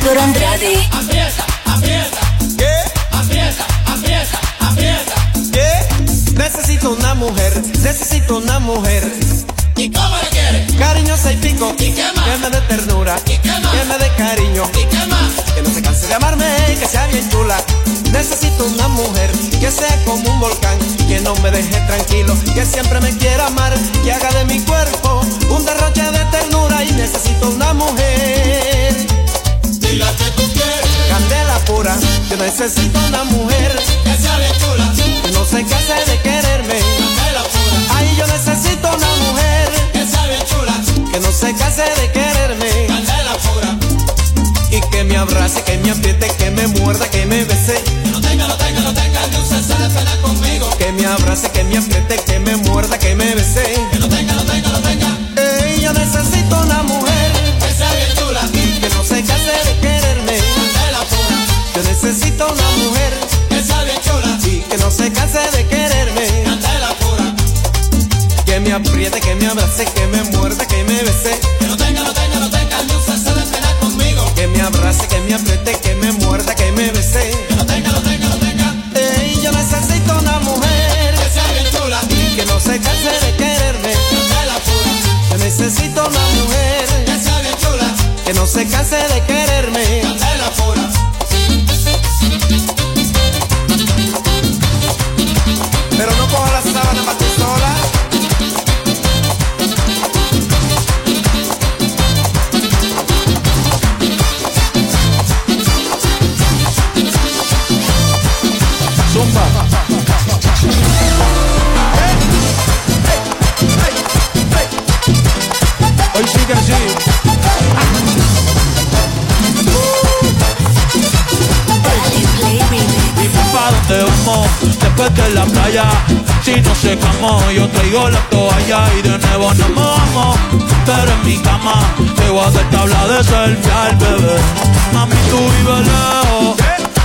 Víctor Andrade. Aprieta, aprieta. ¿Qué? Aprieta, aprieta, aprieta. ¿Qué? Necesito una mujer, necesito una mujer. ¿Y cómo le quieres? Cariñosa y pico. ¿Y qué más? Que me dé ternura. ¿Y qué más? Que me dé cariño. ¿Y qué más? Que no se canse de amarme, que sea bien chula. Necesito una mujer que sea como un volcán, que no me deje tranquilo, que siempre me quiera amar, que haga de mi cuerpo un derroche de ternura. Y necesito una mujer. Que. Candela pura, yo necesito una mujer Que sea bien chula. que no se canse de quererme. Candela pura. Ay, yo necesito una mujer Que sea bien chula. que no se canse de quererme. Candela pura. Y que me abrace, que me apriete, que me muerda, que me bese. Que no tenga, no tenga, no tenga un cese de pena conmigo. Que me abrace, que me apriete, me apriete, que me abrace, que me muerda, que me bese. Que no tenga, no tenga, no tenga ni un cese de pena conmigo. Que me abrace, que me apriete, que me muerda, que me bese. Que no tenga, no tenga, no tenga. Ey, yo necesito una mujer Que sea bien chula. que no se canse de quererme. Pura. Yo necesito una mujer Que sea bien chula. que no se canse de quererme. Pura. Pero no coja la sábana para Hoy sí. Que sí. Daddy Play Remix. Dime pa' dónde vamos después de la playa. Si no secamos yo traigo la toalla Y de nuevo nos mojamos Pero en mi cama te voy a hacer tabla de selfie bebé. Mami tú vives lejos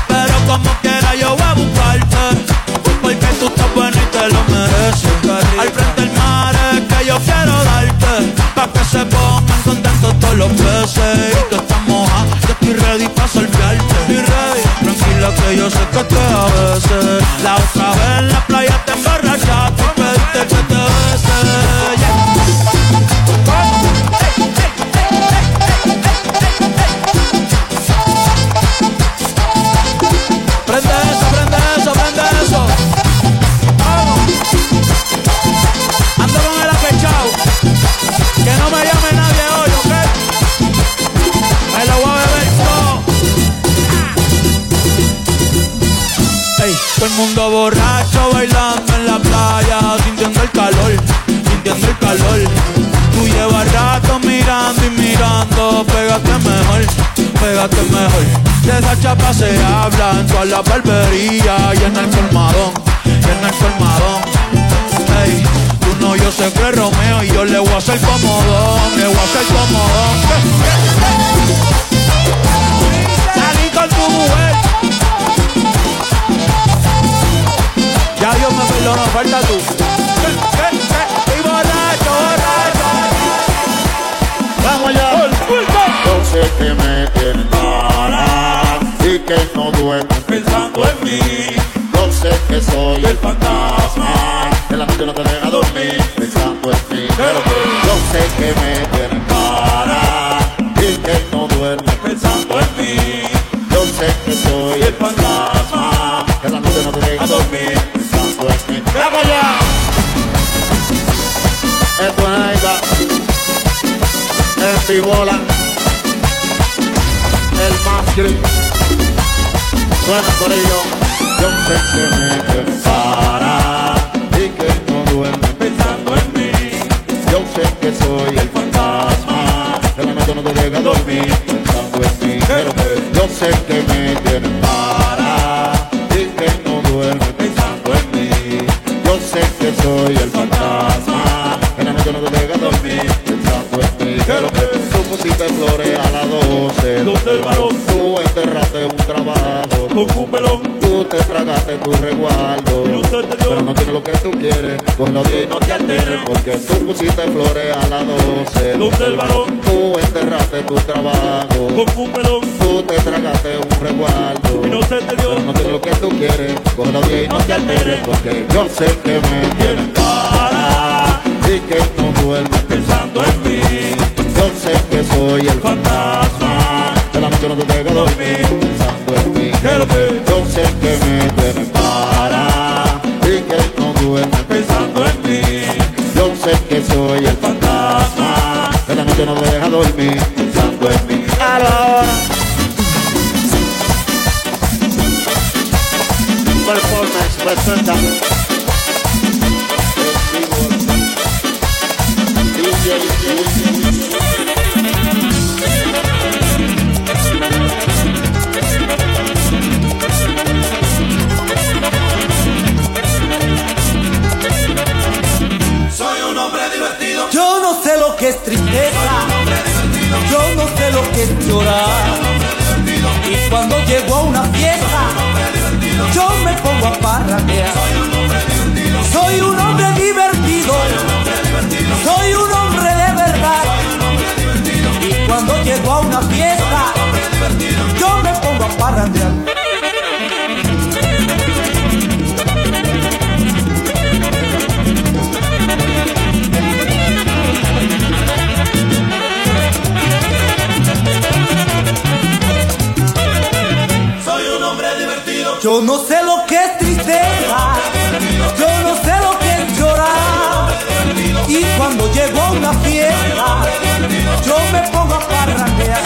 Pero como quiera yo voy a buscarte. Porque tú estás buena y te lo mereces. Al frente del mar es que yo quiero darte Pa' que se pongan contentos todos los peces. Y tú estás moja, yo estoy ready pa' salviarte Estoy ready, tranquila que yo sé que te a veces La otra vez en la playa te emborrachaste pediste que te Pégate mejor, pégate mejor De esa chapa se habla en toda la barbería Y en el colmadón, y en el colmadón Ey, tú no, yo sé que Romeo Y yo le voy a hacer comodón, le voy a hacer comodón Salí con tu mujer Ya Dios me perdonó, falta tú. Yo sé que me tienes para y que no duermes Pensando en mí, Yo sé que soy el fantasma. que la noche no te deja dormir pensando en mí. Pero yo sé que me tienes para y que no duermes Pensando en mí, Yo sé que soy el fantasma. que la noche no te deja dormir. pensando en mí. Vamos allá. Esto es Aiga. El Pibola. El más gris. Suena por ello. Yo sé que me tienes para y que no duermes Pensando en mí, Yo sé que soy el fantasma que la no te deja dormir pensando en mí. Pero yo sé que me tienes para y que no duermes pensando en mí. Yo sé que soy el fantasma 12. Doce del varón. Tú enterraste un trabajo. con un pelón. Tú te tragaste tu resguardo. Y usted te dio. Pero no tienes lo que tú quieres. Con los 10 no te alteres. Porque tú pusiste flores a las 12. Luz del varón. Tú enterraste tu trabajo. Con un melón Tú te tragaste un resguardo. y no se te Pero no tienes lo que tú quieres. La olla y no te alteres. Porque yo sé que me tienes para. Y que no duermes Pensando en mí, sé que soy el fantasma. De la noche no te deja dormir. Pensando en mí. Yo sé que me tienes para. Y que no duermes Pensando en mí, Yo sé que soy el fantasma. De la noche no te deja dormir. Pensando en mí. Performance presenta Yo no sé lo que es tristeza, yo no sé lo que es llorar. Y cuando llego a una fiesta, yo me pongo a parrandear. Soy un hombre divertido, Yo no sé lo que es tristeza, yo no sé lo que es llorar. Y cuando llego a una fiesta, yo me pongo a parrandear.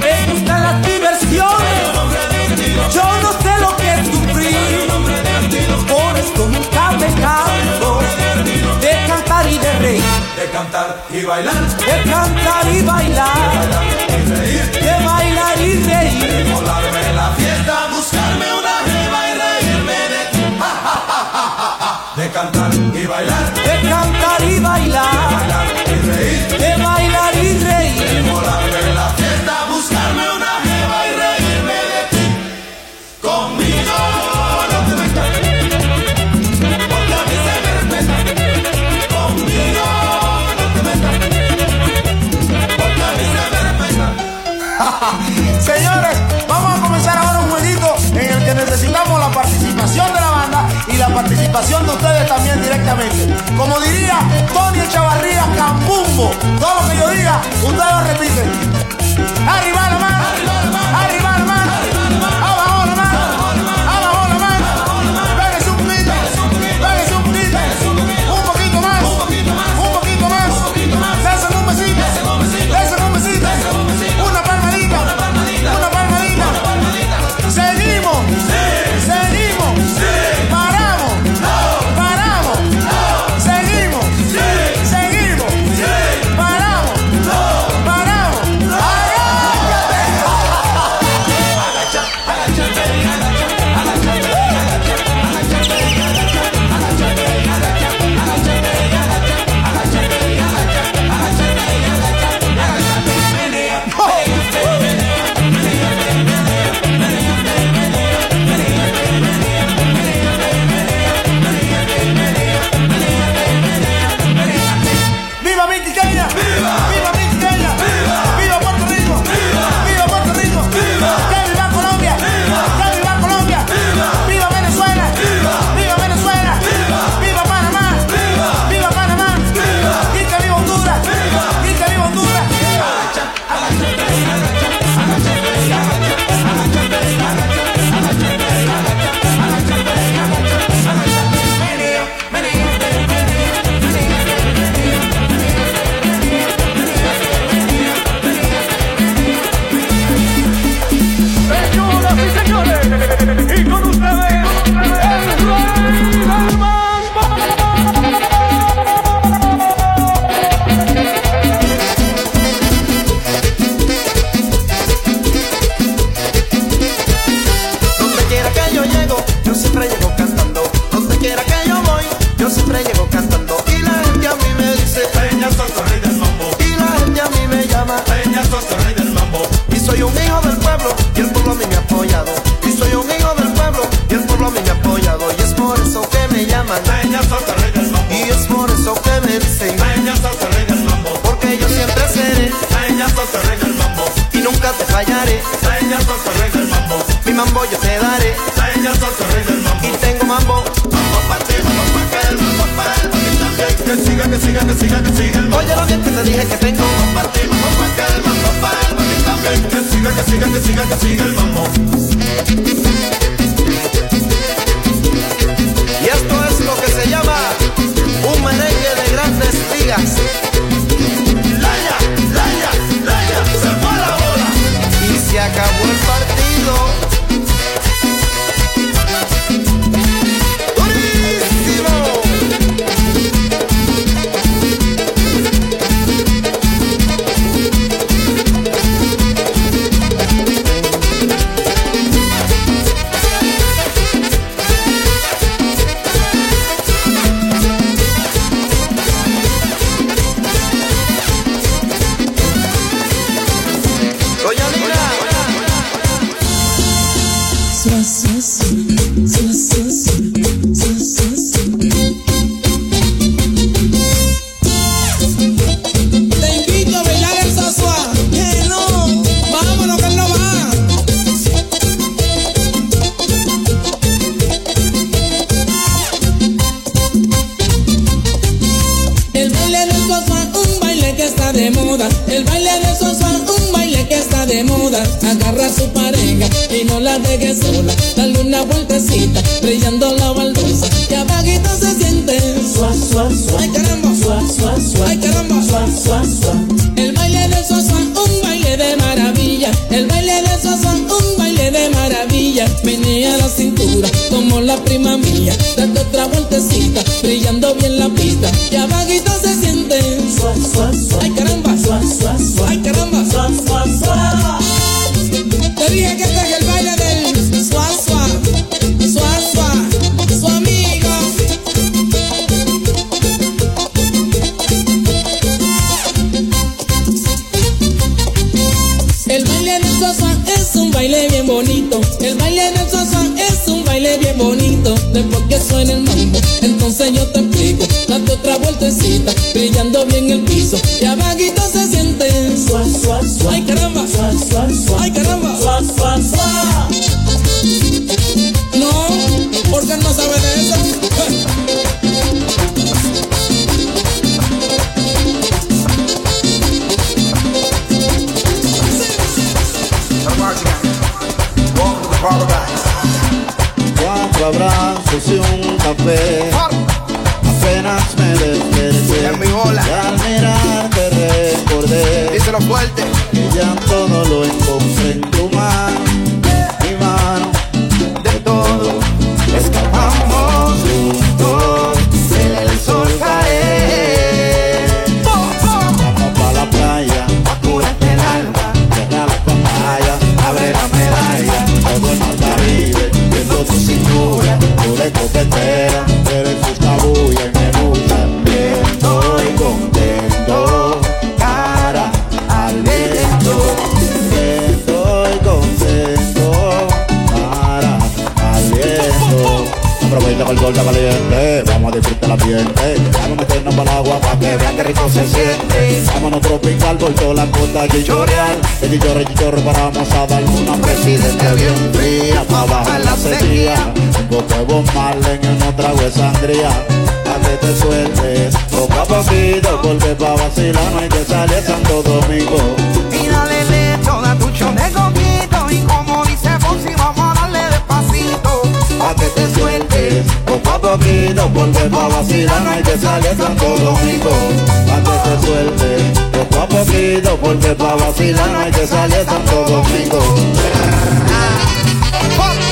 Me gustan las diversiones, yo no sé lo que es sufrir. Por esto nunca me canso de cantar y de reír, De cantar y bailar. de cantar y bailar, de bailar y reír. Volarme la fiesta. Y bailar. de cantar y bailar, Como diría Tony Chavarría Cambumbo, todo lo que yo diga, ustedes lo repiten. Arriba la mano, su pareja y no la deje sola. Dale una vueltecita, brillando la baldosa. Que abajito se siente. Sua, sua, sua. Ay caramba. Sua, sua, sua. Ay caramba. Sua, sua, sua. El baile de Sosa, un baile de maravilla. El baile de Sosa, un baile de maravilla. Venía la cintura como la prima mía. Date otra vueltecita, brillando tune. bebé, que rico se siente. Vámonos tropical, voltó la costa a chichorear. De chichorre, chichorre, paramos a dar una presidente bien fría. Pa' bajar la sequía. Porque vos malen y uno trago de sangría. Pa' que te sueltes, poco a poquito. Porque pa' vacilar no hay que salir Santo Domingo. Y dale toda tu chone y como dice Fonsi, vamos a para que te sueltes. Poco a poquito volvemos a vacilar, hay que salir Santo Domingo, para que te sueltes. Poco a poquito volvemos a vacilar, hay que salir Santo Domingo. Ah.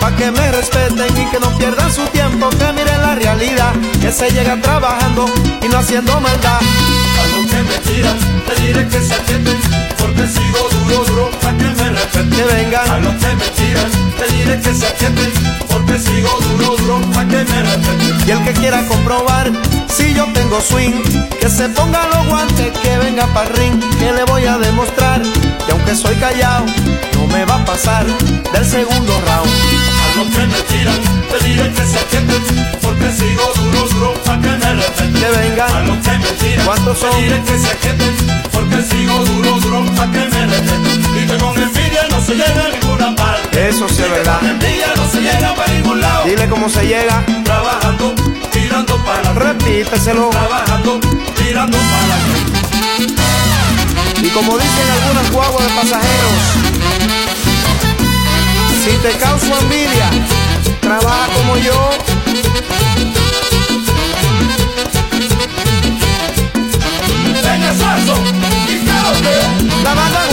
Pa' que me respeten y que no pierdan su tiempo, que miren la realidad, que se llega trabajando y no haciendo maldad. A que me te diré que se atienden, porque sigo duro, duro, para que me respeten. Que A vengan, los que me tiran, te diré que se atienden, porque sigo duro, duro, para que me respeten. y el que quiera comprobar si yo tengo swing, que se ponga los guantes, que venga para ring, que le voy a demostrar que aunque soy callado, no me va a pasar del segundo round. Los que me tiran, te diré que se atienden, porque sigo duro, duro, para que me respeten. Que A vengan, los que me tiran, ¿Cuántos son? te diré que se atienden, porque sigo duro, duro, para que me respeten. Y que con envidia no se llega a ninguna parte. Eso sí es Y que verdad. Con envidia no se llega para ningún lado. dile cómo se llega, Trabajando, tirando para repíteselo. Trabajando, tirando para. Y como dicen algunas guaguas de pasajeros, si te causo envidia, trabaja como yo. Venga, caute. La banda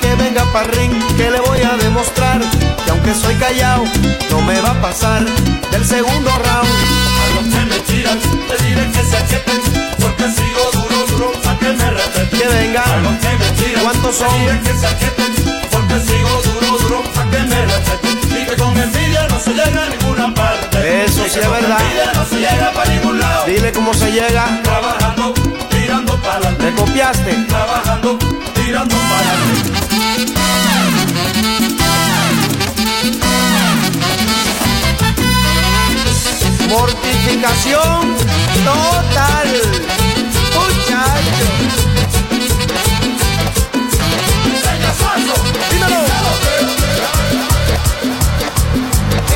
que venga para ring, que le voy a demostrar que aunque soy callado, no me va a pasar del segundo round. A los que me tiran, te diré que se aquieten, porque sigo duro, duro, para que me respeten. Que A los que me tiran, ¿Cuántos te son? diré que se porque sigo duro, duro, para que me respeten. Y que con envidia no se llega a ninguna parte. Eso sí es verdad. envidia no se llega para ningún lado. dile cómo se llega, Trabajando, para me copiaste. Trabajando, tirando para. Mortificación total. Muchacho. Venga, Suazo, Dímelo.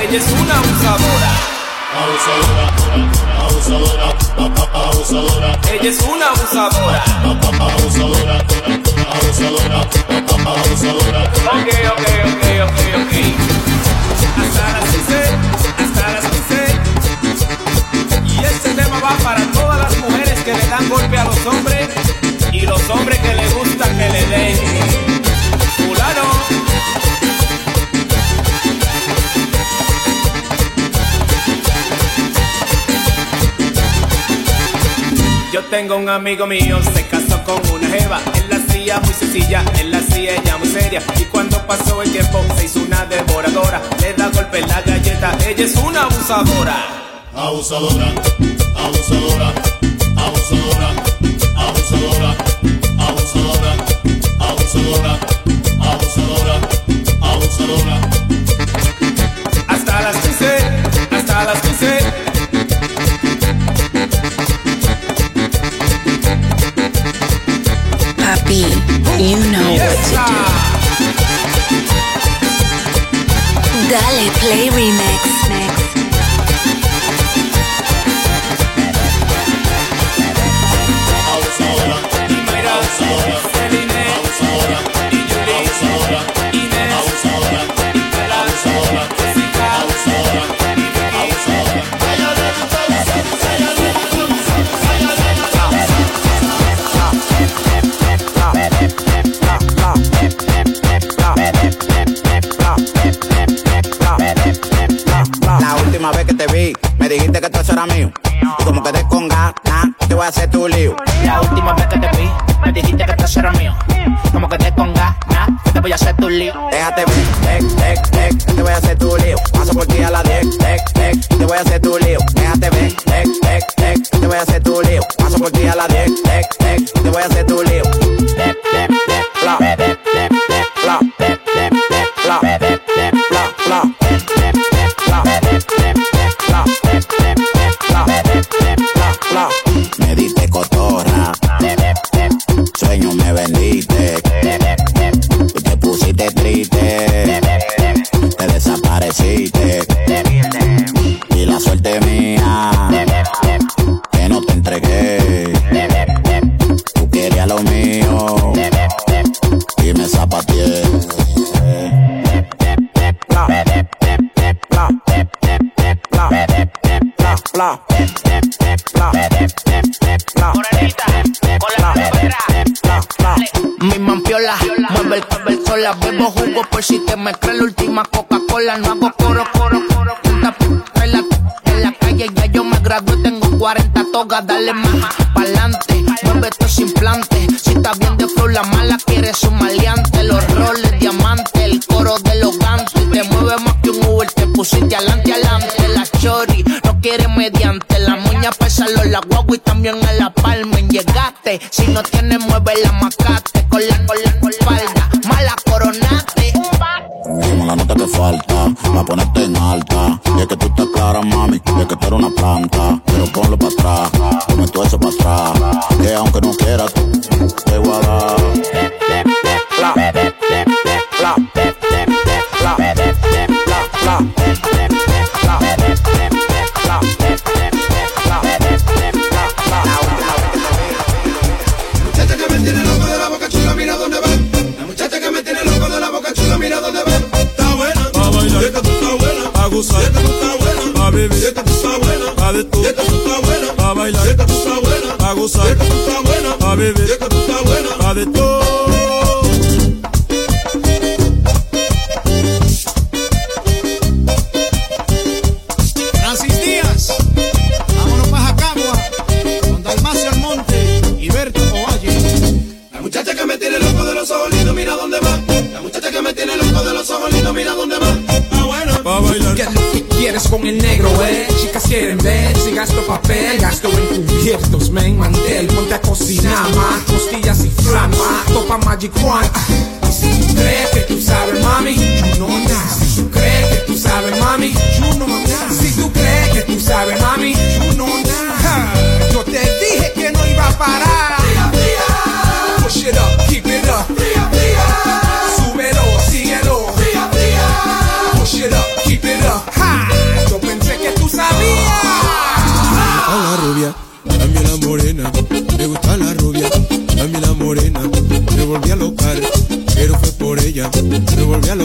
Ella es una abusadora. Abusadora, abusadora, Ella es una abusadora. abusadora, abusadora, abusadora. Ok, ok, ok, ok, ok. Hasta las 15, hasta las 15. Y este tema va para todas las mujeres que le dan golpe a los hombres y los hombres que les gusta que le den. Tengo un amigo mío, se casó con una jeva. Él la hacía muy sencilla, él la hacía ella muy seria. Y cuando pasó el tiempo, se hizo una devoradora. Le da golpe en la galleta, ella es una abusadora. Abusadora, abusadora, abusadora, abusadora, abusadora, abusadora, abusadora, abusadora. You know what to do. Dale Play Remix. hace tu libro pusiste adelante, adelante. Las chori no quiere mediante. La moña pesalo, la guagua y también en la palma. En llegaste, si no tienes, mueve la macate. Con la, con la, con la espalda, mala coronate. Como la nota que falta, me ponerte en alta. Y es que tú estás clara, mami, y es que tú eres una planta. Pero ponlo para atrás, ponme todo eso para atrás. Que aunque no quieras, te voy a dar. pa' gozar. Dieta fruta buena. Pa' beber. Dieta fruta buena. Pa' de todo. Dieta fruta buena. Pa' bailar. Dieta fruta buena. Pa' gozar. Dieta fruta buena. Pa' beber. Dieta fruta buena. Pa' de todo. en negro, eh. Chicas quieren ver si gasto papel, gasto en cubiertos, men. Mandel, ponte a cocinar. Costillas y flan, man. Topa Magic One. Si tú crees que tú sabes, mami, you know nada. Si tú crees que tú sabes, mami, you know nada. Si tú crees que tú sabes, mami, you know nada. Yo te dije que no iba a parar.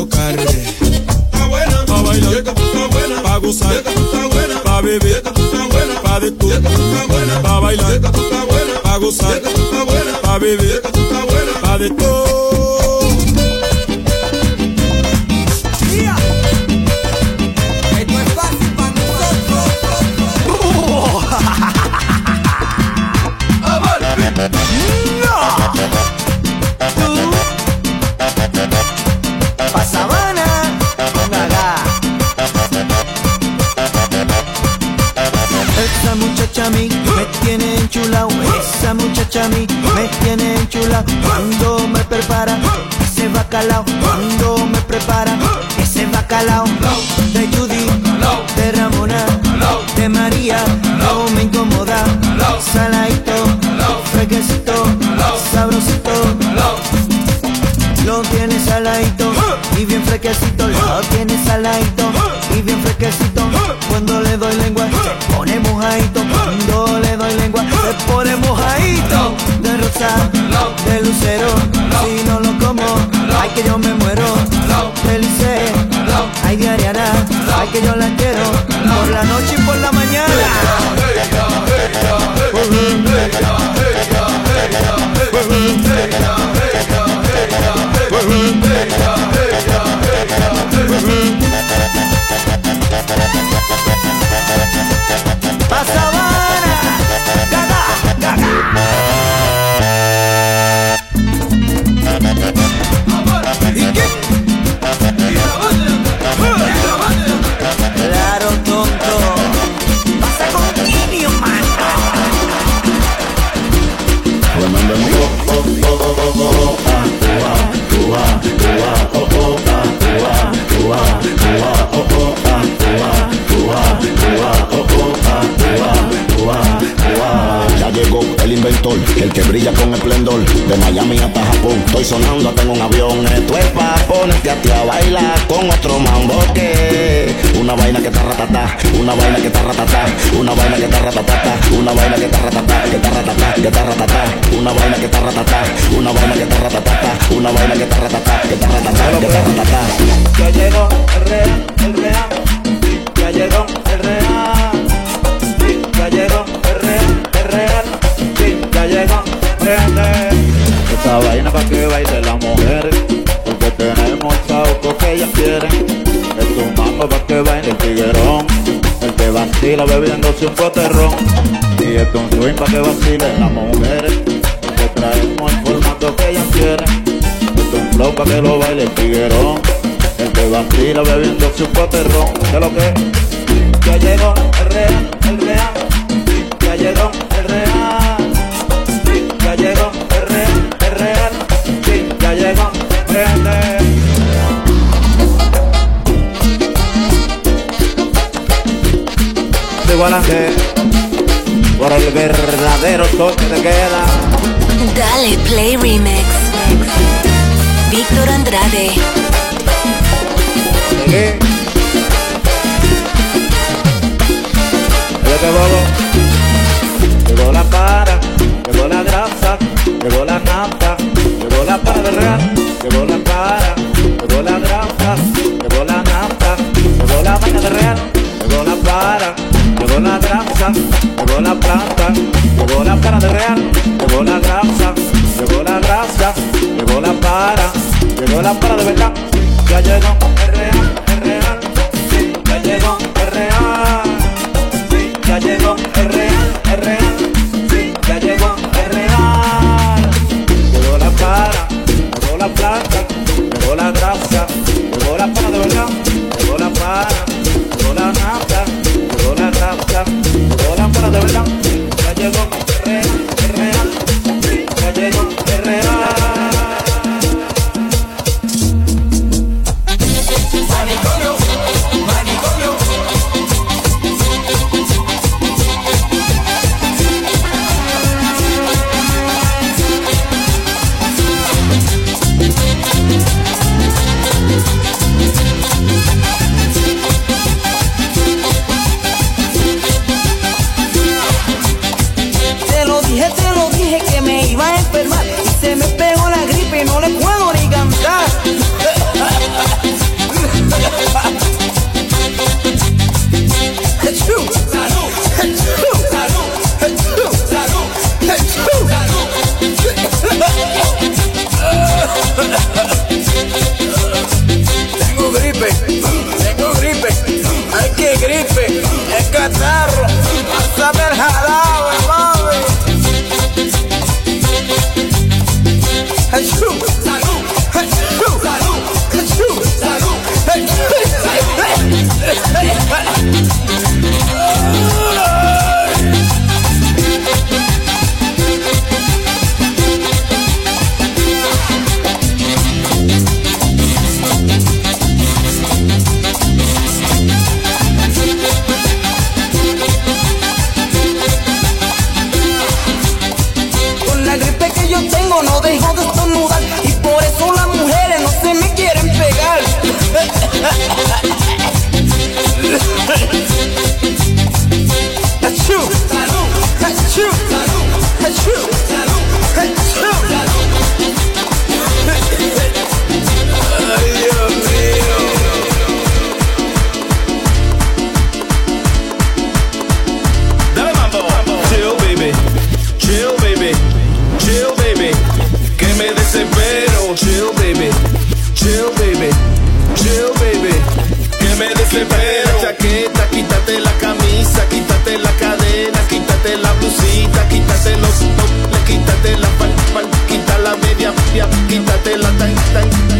tocarme. Pa' buena, pa' bailar, buena, pa' gozar, pa' beber, pa' de todo. hello. yo me muero. Una vaina que está ratatá, una vaina que está ratatá, que está ratatá, que está ratatá, una vaina que está ratatá, una vaina que está ratatá, una vaina que está ratatá, que está ratatá, que está ratatá. Ya llegó el real, el real, ya llegó el real, ya llegó el real, el real, ya llegó el real. Esta vaina pa' que baile las mujeres, porque tenemos chauco que ellas quieren. Es un mambo pa' que baile el tiguerón, que vacila bebiéndose un coterrón. Y esto es un swing pa' que vacilen las mujeres, porque traemos el formato que ellas quieren. Esto es un flow pa' que lo baile el tiguerón, el que vacila bebiéndose un coterrón. ¿Qué lo que? Ya llegó el real, el real, ya llegó el real. Ya llegó Por el verdadero toque de queda. Dale Play Remix. Víctor Andrade. Llegué. Bobo. Llegó la para, llegó la grasa, llegó la nafta, llegó la para de real, llegó la para, llegó la grasa, llegó la nafta, llegó la vaina de real, llegó la para, llegó la grasa, llegó la planta, llegó la para de real, llegó la grasa, llegó la grasa, llegó la para, llegó la para de verdad, ya llegó el real, el real, sí, ya llegó el real, ya llegó el real, el real, sí, ya llegó el real, llegó la para, llegó la planta, llegó la grasa, llegó la para de verdad, llegó la para, llegó la nafta, verdad, ya llegó quítate los le quítate la pal, pal, quita la media, quítate la tan, tan.